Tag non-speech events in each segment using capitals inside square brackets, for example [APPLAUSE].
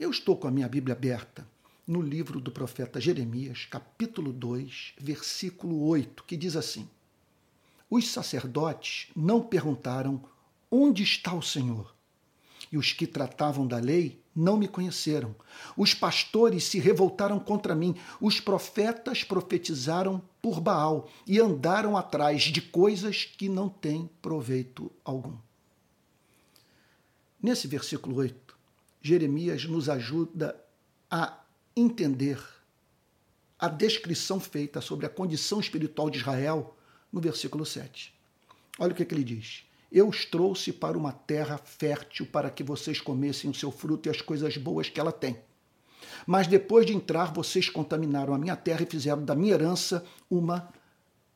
Eu estou com a minha Bíblia aberta no livro do profeta Jeremias, capítulo 2, versículo 8, que diz assim: Os sacerdotes não perguntaram onde está o Senhor, e os que tratavam da lei não me conheceram. Os pastores se revoltaram contra mim, os profetas profetizaram por Baal e andaram atrás de coisas que não têm proveito algum. Nesse versículo 8, Jeremias nos ajuda a entender a descrição feita sobre a condição espiritual de Israel no versículo 7. Olha o que, que ele diz. Eu os trouxe para uma terra fértil para que vocês comessem o seu fruto e as coisas boas que ela tem. Mas depois de entrar, vocês contaminaram a minha terra e fizeram da minha herança uma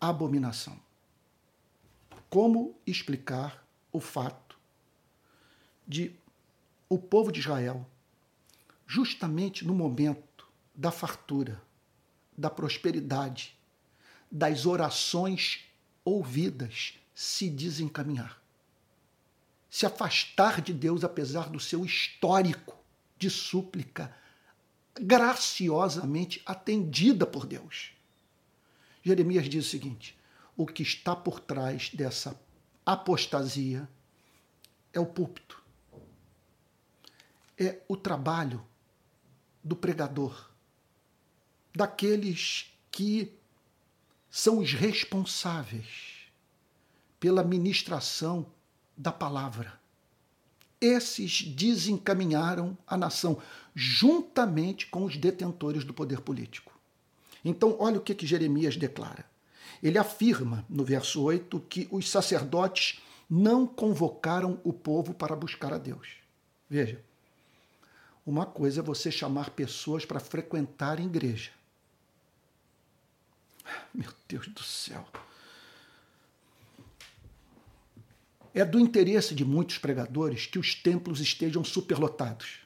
abominação. Como explicar o fato de o povo de Israel, justamente no momento da fartura, da prosperidade, das orações ouvidas, se desencaminhar. Se afastar de Deus apesar do seu histórico de súplica graciosamente atendida por Deus. Jeremias diz o seguinte: o que está por trás dessa apostasia é o púlpito, é o trabalho do pregador daqueles que são os responsáveis pela ministração da palavra. Esses desencaminharam a nação juntamente com os detentores do poder político. Então, olha o que, que Jeremias declara. Ele afirma, no verso 8, que os sacerdotes não convocaram o povo para buscar a Deus. Veja, uma coisa é você chamar pessoas para frequentar a igreja. Meu Deus do céu. É do interesse de muitos pregadores que os templos estejam superlotados.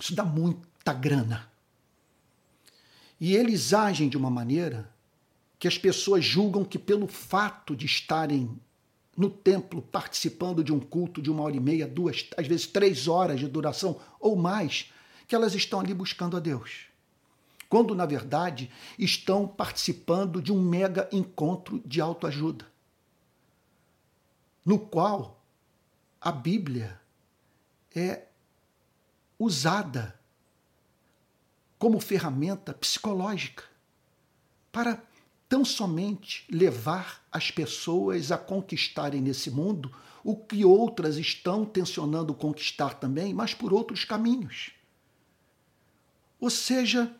Isso dá muita grana. E eles agem de uma maneira que as pessoas julgam que, pelo fato de estarem no templo participando de um culto de uma hora e meia, duas, às vezes três horas de duração ou mais, que elas estão ali buscando a Deus. Quando na verdade estão participando de um mega encontro de autoajuda, no qual a Bíblia é usada como ferramenta psicológica para tão somente levar as pessoas a conquistarem nesse mundo o que outras estão tensionando conquistar também, mas por outros caminhos. Ou seja,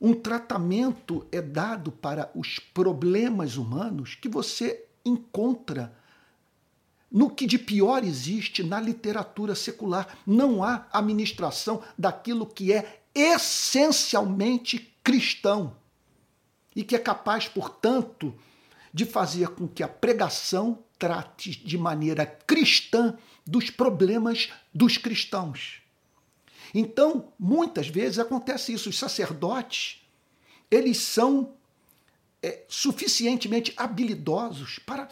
um tratamento é dado para os problemas humanos que você encontra no que de pior existe na literatura secular. Não há administração daquilo que é essencialmente cristão e que é capaz, portanto, de fazer com que a pregação trate de maneira cristã dos problemas dos cristãos. Então, muitas vezes acontece isso. Os sacerdotes, eles são é, suficientemente habilidosos para,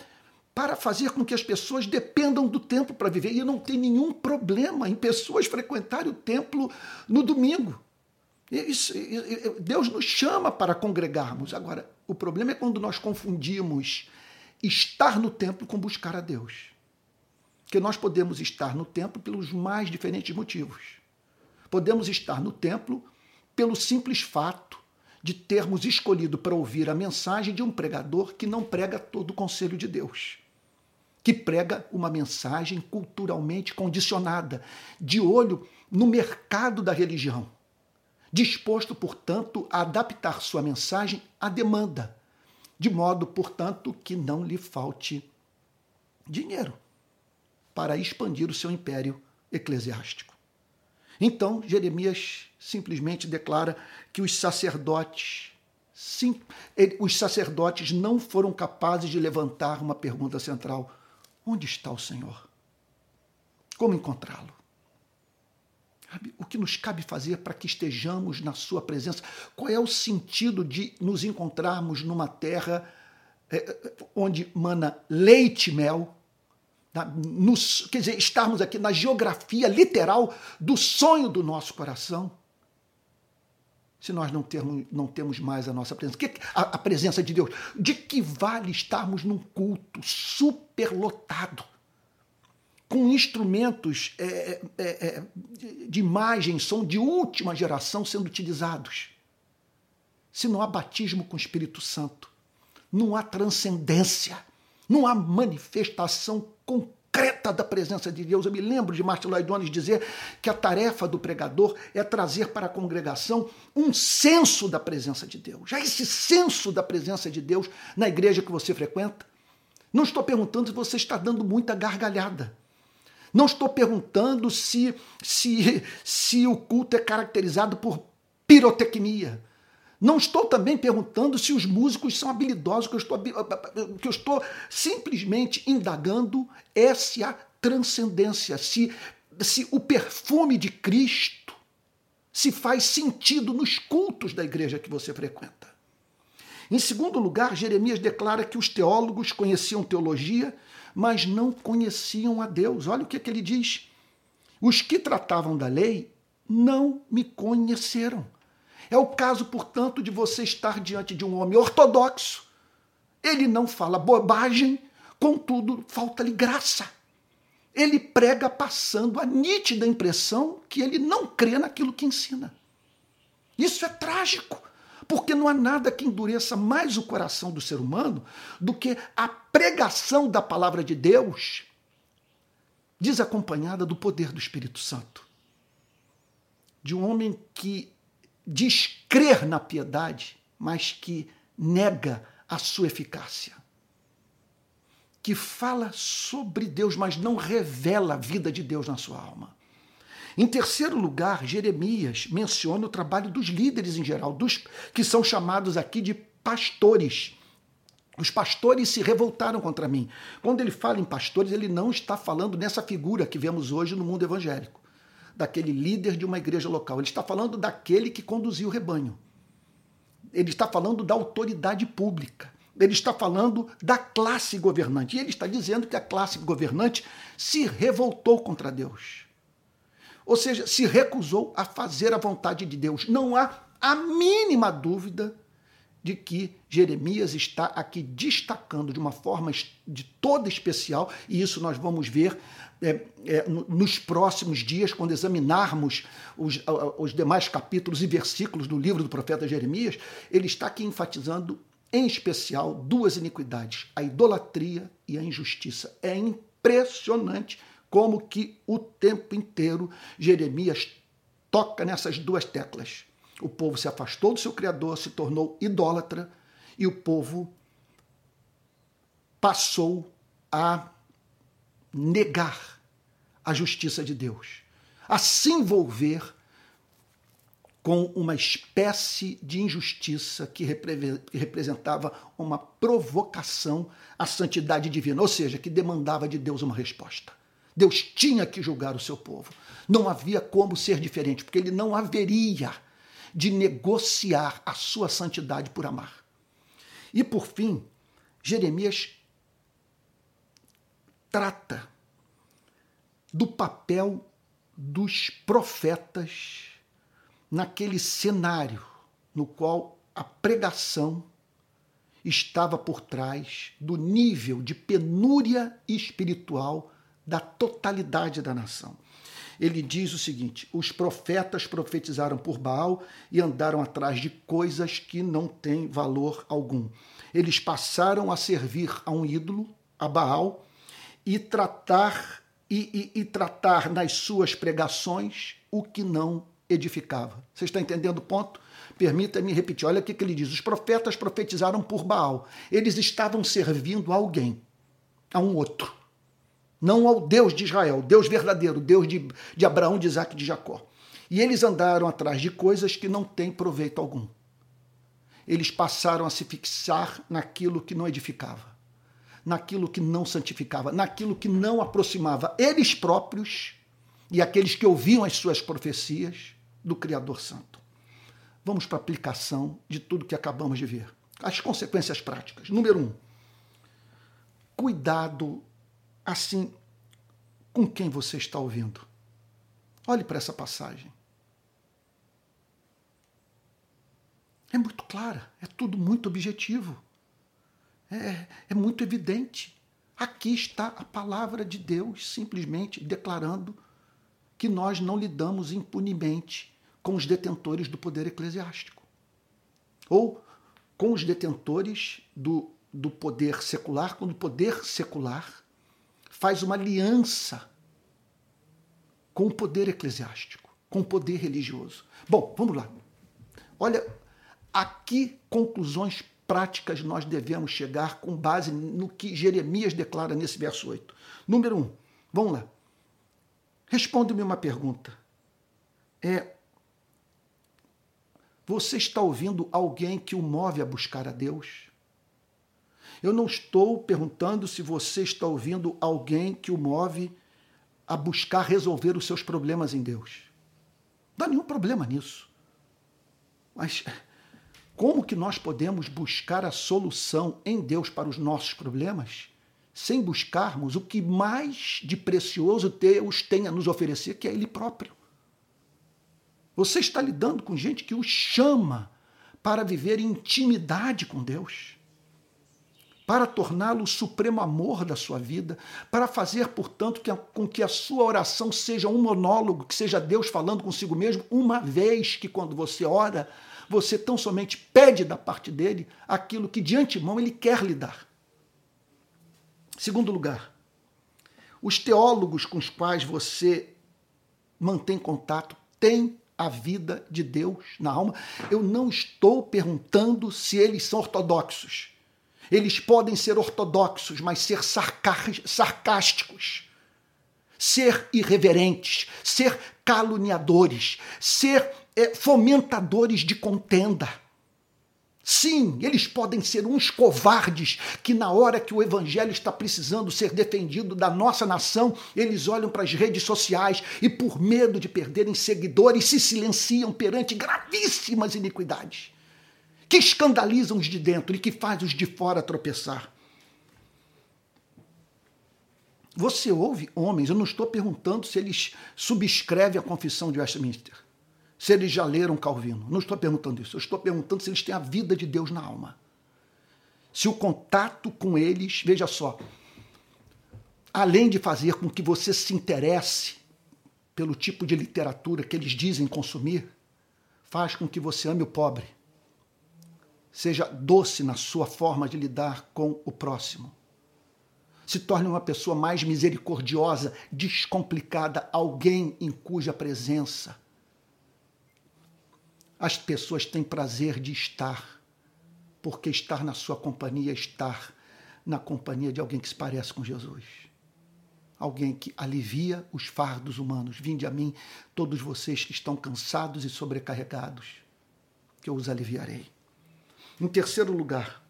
para fazer com que as pessoas dependam do templo para viver. E não tem nenhum problema em pessoas frequentarem o templo no domingo. Deus nos chama para congregarmos. Agora, o problema é quando nós confundimos estar no templo com buscar a Deus. Porque nós podemos estar no templo pelos mais diferentes motivos. Podemos estar no templo pelo simples fato de termos escolhido para ouvir a mensagem de um pregador que não prega todo o conselho de Deus, que prega uma mensagem culturalmente condicionada, de olho no mercado da religião, disposto, portanto, a adaptar sua mensagem à demanda, de modo, portanto, que não lhe falte dinheiro para expandir o seu império eclesiástico. Então, Jeremias simplesmente declara que os sacerdotes, sim, os sacerdotes não foram capazes de levantar uma pergunta central: onde está o Senhor? Como encontrá-lo? O que nos cabe fazer para que estejamos na Sua presença? Qual é o sentido de nos encontrarmos numa terra é, onde mana leite e mel na, no, quer dizer, estarmos aqui na geografia literal do sonho do nosso coração, se nós não, não temos mais a nossa presença? Que, a, a presença de Deus. De que vale estarmos num culto superlotado? Com instrumentos é, é, é, é de imagem, som de última geração sendo utilizados. Se não há batismo com o Espírito Santo, não há transcendência, não há manifestação concreta da presença de Deus. Eu me lembro de Martin Lloyd Jones dizer que a tarefa do pregador é trazer para a congregação um senso da presença de Deus. Já esse senso da presença de Deus na igreja que você frequenta, não estou perguntando se você está dando muita gargalhada. Não estou perguntando se, se, se o culto é caracterizado por pirotecnia. Não estou também perguntando se os músicos são habilidosos, que estou, que eu estou simplesmente indagando é se há transcendência, se, se o perfume de Cristo se faz sentido nos cultos da igreja que você frequenta. Em segundo lugar, Jeremias declara que os teólogos conheciam teologia mas não conheciam a Deus. Olha o que, que ele diz. Os que tratavam da lei não me conheceram. É o caso, portanto, de você estar diante de um homem ortodoxo. Ele não fala bobagem, contudo, falta-lhe graça. Ele prega passando a nítida impressão que ele não crê naquilo que ensina. Isso é trágico. Porque não há nada que endureça mais o coração do ser humano do que a pregação da palavra de Deus desacompanhada do poder do Espírito Santo. De um homem que diz crer na piedade, mas que nega a sua eficácia. Que fala sobre Deus, mas não revela a vida de Deus na sua alma. Em terceiro lugar, Jeremias menciona o trabalho dos líderes em geral, dos que são chamados aqui de pastores. Os pastores se revoltaram contra mim. Quando ele fala em pastores, ele não está falando nessa figura que vemos hoje no mundo evangélico, daquele líder de uma igreja local. Ele está falando daquele que conduziu o rebanho. Ele está falando da autoridade pública. Ele está falando da classe governante. E ele está dizendo que a classe governante se revoltou contra Deus. Ou seja, se recusou a fazer a vontade de Deus. Não há a mínima dúvida de que Jeremias está aqui destacando de uma forma de toda especial, e isso nós vamos ver é, é, nos próximos dias, quando examinarmos os, os demais capítulos e versículos do livro do profeta Jeremias, ele está aqui enfatizando em especial duas iniquidades, a idolatria e a injustiça. É impressionante como que o tempo inteiro Jeremias toca nessas duas teclas. O povo se afastou do seu Criador, se tornou idólatra, e o povo passou a negar a justiça de Deus, a se envolver com uma espécie de injustiça que representava uma provocação à santidade divina, ou seja, que demandava de Deus uma resposta. Deus tinha que julgar o seu povo. Não havia como ser diferente, porque ele não haveria de negociar a sua santidade por amar. E por fim, Jeremias trata do papel dos profetas naquele cenário no qual a pregação estava por trás do nível de penúria espiritual da totalidade da nação. Ele diz o seguinte: os profetas profetizaram por Baal e andaram atrás de coisas que não têm valor algum. Eles passaram a servir a um ídolo, a Baal, e tratar e, e, e tratar nas suas pregações o que não edificava. Você está entendendo o ponto? Permita-me repetir. Olha o que ele diz: os profetas profetizaram por Baal. Eles estavam servindo a alguém, a um outro não ao Deus de Israel, Deus verdadeiro, Deus de, de Abraão, de Isaac e de Jacó. E eles andaram atrás de coisas que não têm proveito algum. Eles passaram a se fixar naquilo que não edificava, naquilo que não santificava, naquilo que não aproximava eles próprios e aqueles que ouviam as suas profecias do Criador Santo. Vamos para a aplicação de tudo que acabamos de ver. As consequências práticas. Número um, cuidado assim com quem você está ouvindo. Olhe para essa passagem. É muito clara, é tudo muito objetivo. É, é muito evidente. Aqui está a palavra de Deus simplesmente declarando que nós não lidamos impunemente com os detentores do poder eclesiástico ou com os detentores do, do poder secular, quando o poder secular faz uma aliança com o poder eclesiástico, com o poder religioso. Bom, vamos lá. Olha, a que conclusões práticas nós devemos chegar com base no que Jeremias declara nesse verso 8? Número 1, um, vamos lá. Responde-me uma pergunta. É, você está ouvindo alguém que o move a buscar a Deus? Eu não estou perguntando se você está ouvindo alguém que o move a buscar resolver os seus problemas em Deus. Não há nenhum problema nisso. Mas como que nós podemos buscar a solução em Deus para os nossos problemas sem buscarmos o que mais de precioso Deus tem a nos oferecer, que é Ele próprio? Você está lidando com gente que o chama para viver intimidade com Deus, para torná-lo o supremo amor da sua vida, para fazer, portanto, que a, com que a sua oração seja um monólogo, que seja Deus falando consigo mesmo, uma vez que quando você ora, você tão somente pede da parte dele aquilo que de antemão ele quer lhe dar. Segundo lugar, os teólogos com os quais você mantém contato têm a vida de Deus na alma. Eu não estou perguntando se eles são ortodoxos. Eles podem ser ortodoxos, mas ser sarcásticos, ser irreverentes, ser caluniadores, ser é, fomentadores de contenda. Sim, eles podem ser uns covardes que, na hora que o evangelho está precisando ser defendido da nossa nação, eles olham para as redes sociais e, por medo de perderem seguidores, se silenciam perante gravíssimas iniquidades que escandalizam os de dentro e que faz os de fora tropeçar. Você ouve homens, eu não estou perguntando se eles subscrevem a confissão de Westminster se eles já leram Calvino. Não estou perguntando isso. Eu estou perguntando se eles têm a vida de Deus na alma. Se o contato com eles, veja só, além de fazer com que você se interesse pelo tipo de literatura que eles dizem consumir, faz com que você ame o pobre. Seja doce na sua forma de lidar com o próximo. Se torne uma pessoa mais misericordiosa, descomplicada, alguém em cuja presença as pessoas têm prazer de estar, porque estar na sua companhia é estar na companhia de alguém que se parece com Jesus. Alguém que alivia os fardos humanos. Vinde a mim, todos vocês que estão cansados e sobrecarregados, que eu os aliviarei. Em terceiro lugar,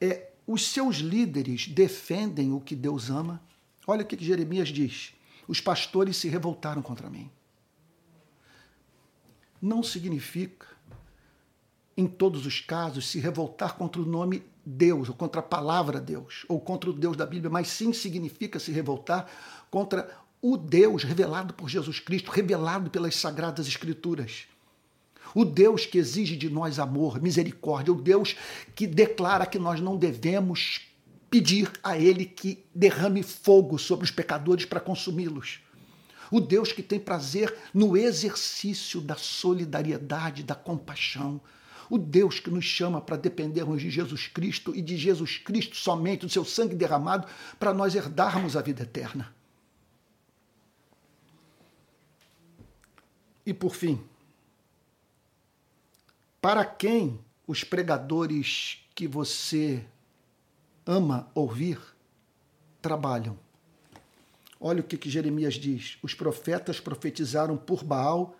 é os seus líderes defendem o que Deus ama. Olha o que Jeremias diz: os pastores se revoltaram contra mim não significa, em todos os casos, se revoltar contra o nome Deus, ou contra a palavra Deus, ou contra o Deus da Bíblia, mas sim significa se revoltar contra o Deus revelado por Jesus Cristo, revelado pelas Sagradas Escrituras. O Deus que exige de nós amor, misericórdia, o Deus que declara que nós não devemos pedir a Ele que derrame fogo sobre os pecadores para consumi-los o Deus que tem prazer no exercício da solidariedade, da compaixão, o Deus que nos chama para dependermos de Jesus Cristo e de Jesus Cristo somente, do seu sangue derramado, para nós herdarmos a vida eterna. E por fim, para quem os pregadores que você ama ouvir trabalham? Olha o que, que Jeremias diz: os profetas profetizaram por Baal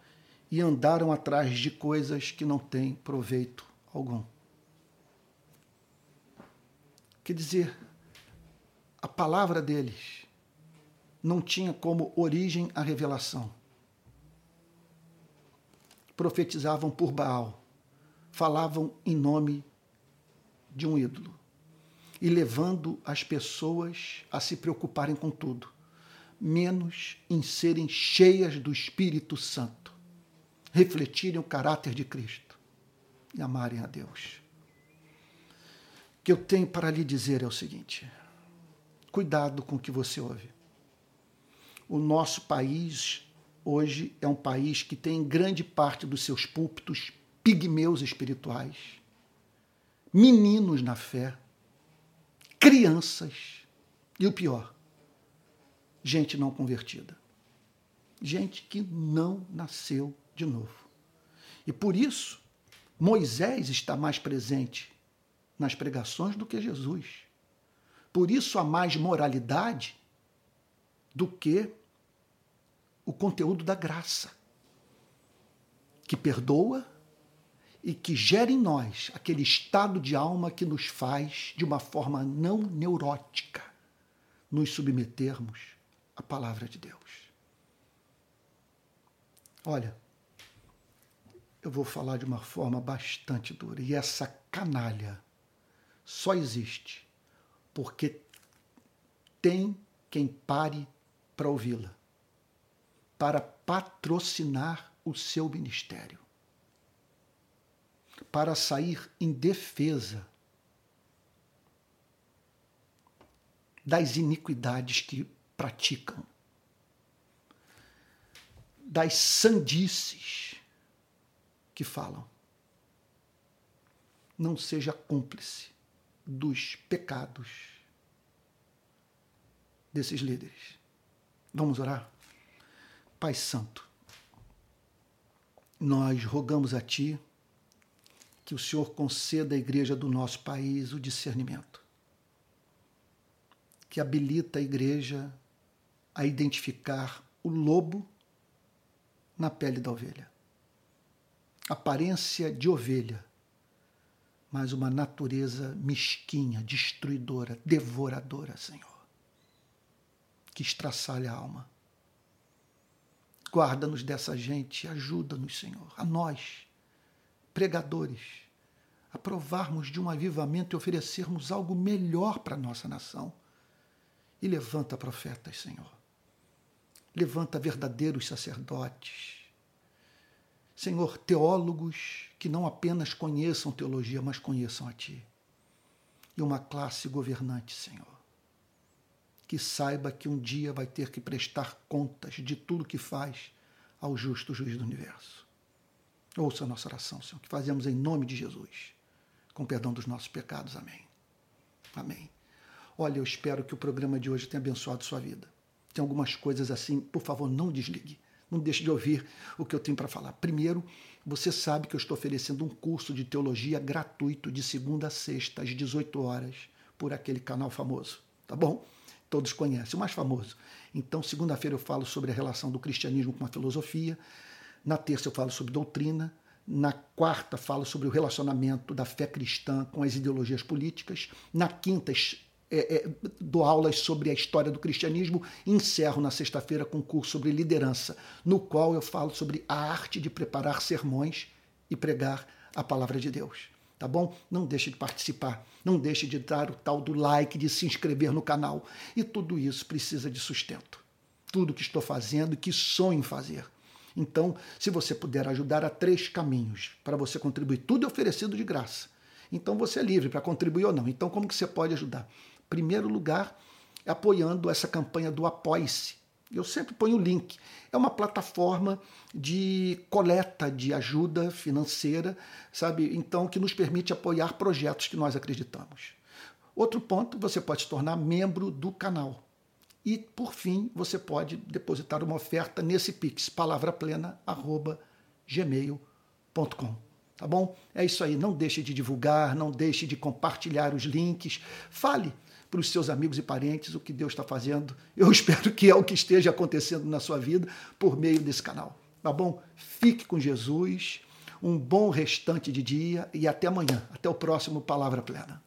e andaram atrás de coisas que não têm proveito algum. Quer dizer, a palavra deles não tinha como origem a revelação. Profetizavam por Baal, falavam em nome de um ídolo e levando as pessoas a se preocuparem com tudo menos em serem cheias do Espírito Santo, refletirem o caráter de Cristo e amarem a Deus. O que eu tenho para lhe dizer é o seguinte: cuidado com o que você ouve. O nosso país hoje é um país que tem grande parte dos seus púlpitos pigmeus espirituais, meninos na fé, crianças e o pior, gente não convertida. Gente que não nasceu de novo. E por isso, Moisés está mais presente nas pregações do que Jesus. Por isso há mais moralidade do que o conteúdo da graça, que perdoa e que gera em nós aquele estado de alma que nos faz, de uma forma não neurótica, nos submetermos à palavra de Deus. Olha, eu vou falar de uma forma bastante dura, e essa canalha só existe porque tem quem pare para ouvi-la, para patrocinar o seu ministério para sair em defesa das iniquidades que praticam, das sandices que falam. Não seja cúmplice dos pecados desses líderes. Vamos orar? Pai Santo, nós rogamos a Ti que o Senhor conceda à igreja do nosso país o discernimento, que habilita a igreja a identificar o lobo na pele da ovelha. Aparência de ovelha, mas uma natureza mesquinha, destruidora, devoradora, Senhor, que estraçalha a alma. Guarda-nos dessa gente, ajuda-nos, Senhor, a nós pregadores, a provarmos de um avivamento e oferecermos algo melhor para a nossa nação. E levanta profetas, Senhor. Levanta verdadeiros sacerdotes. Senhor, teólogos que não apenas conheçam teologia, mas conheçam a Ti. E uma classe governante, Senhor, que saiba que um dia vai ter que prestar contas de tudo que faz ao justo juiz do universo. Ouça a nossa oração, Senhor, que fazemos em nome de Jesus, com perdão dos nossos pecados. Amém. Amém. Olha, eu espero que o programa de hoje tenha abençoado sua vida. Tem algumas coisas assim, por favor, não desligue. Não deixe de ouvir o que eu tenho para falar. Primeiro, você sabe que eu estou oferecendo um curso de teologia gratuito de segunda a sexta, às 18 horas, por aquele canal famoso. Tá bom? Todos conhecem, o mais famoso. Então, segunda-feira eu falo sobre a relação do cristianismo com a filosofia. Na terça eu falo sobre doutrina. Na quarta falo sobre o relacionamento da fé cristã com as ideologias políticas. Na quinta é, é, dou aulas sobre a história do cristianismo e encerro na sexta-feira com um curso sobre liderança, no qual eu falo sobre a arte de preparar sermões e pregar a palavra de Deus. Tá bom? Não deixe de participar, não deixe de dar o tal do like, de se inscrever no canal. E tudo isso precisa de sustento. Tudo que estou fazendo e que sonho em fazer então, se você puder ajudar, há três caminhos para você contribuir. Tudo é oferecido de graça. Então, você é livre para contribuir ou não. Então, como que você pode ajudar? Primeiro lugar, apoiando essa campanha do Apoie-se. Eu sempre ponho o link. É uma plataforma de coleta de ajuda financeira, sabe? Então, que nos permite apoiar projetos que nós acreditamos. Outro ponto, você pode se tornar membro do canal. E, por fim, você pode depositar uma oferta nesse Pix, palavraplena.gmail.com. Tá bom? É isso aí. Não deixe de divulgar, não deixe de compartilhar os links. Fale para os seus amigos e parentes o que Deus está fazendo. Eu [LAUGHS] espero que é o que esteja acontecendo na sua vida por meio desse canal. Tá bom? Fique com Jesus. Um bom restante de dia e até amanhã. Até o próximo Palavra Plena.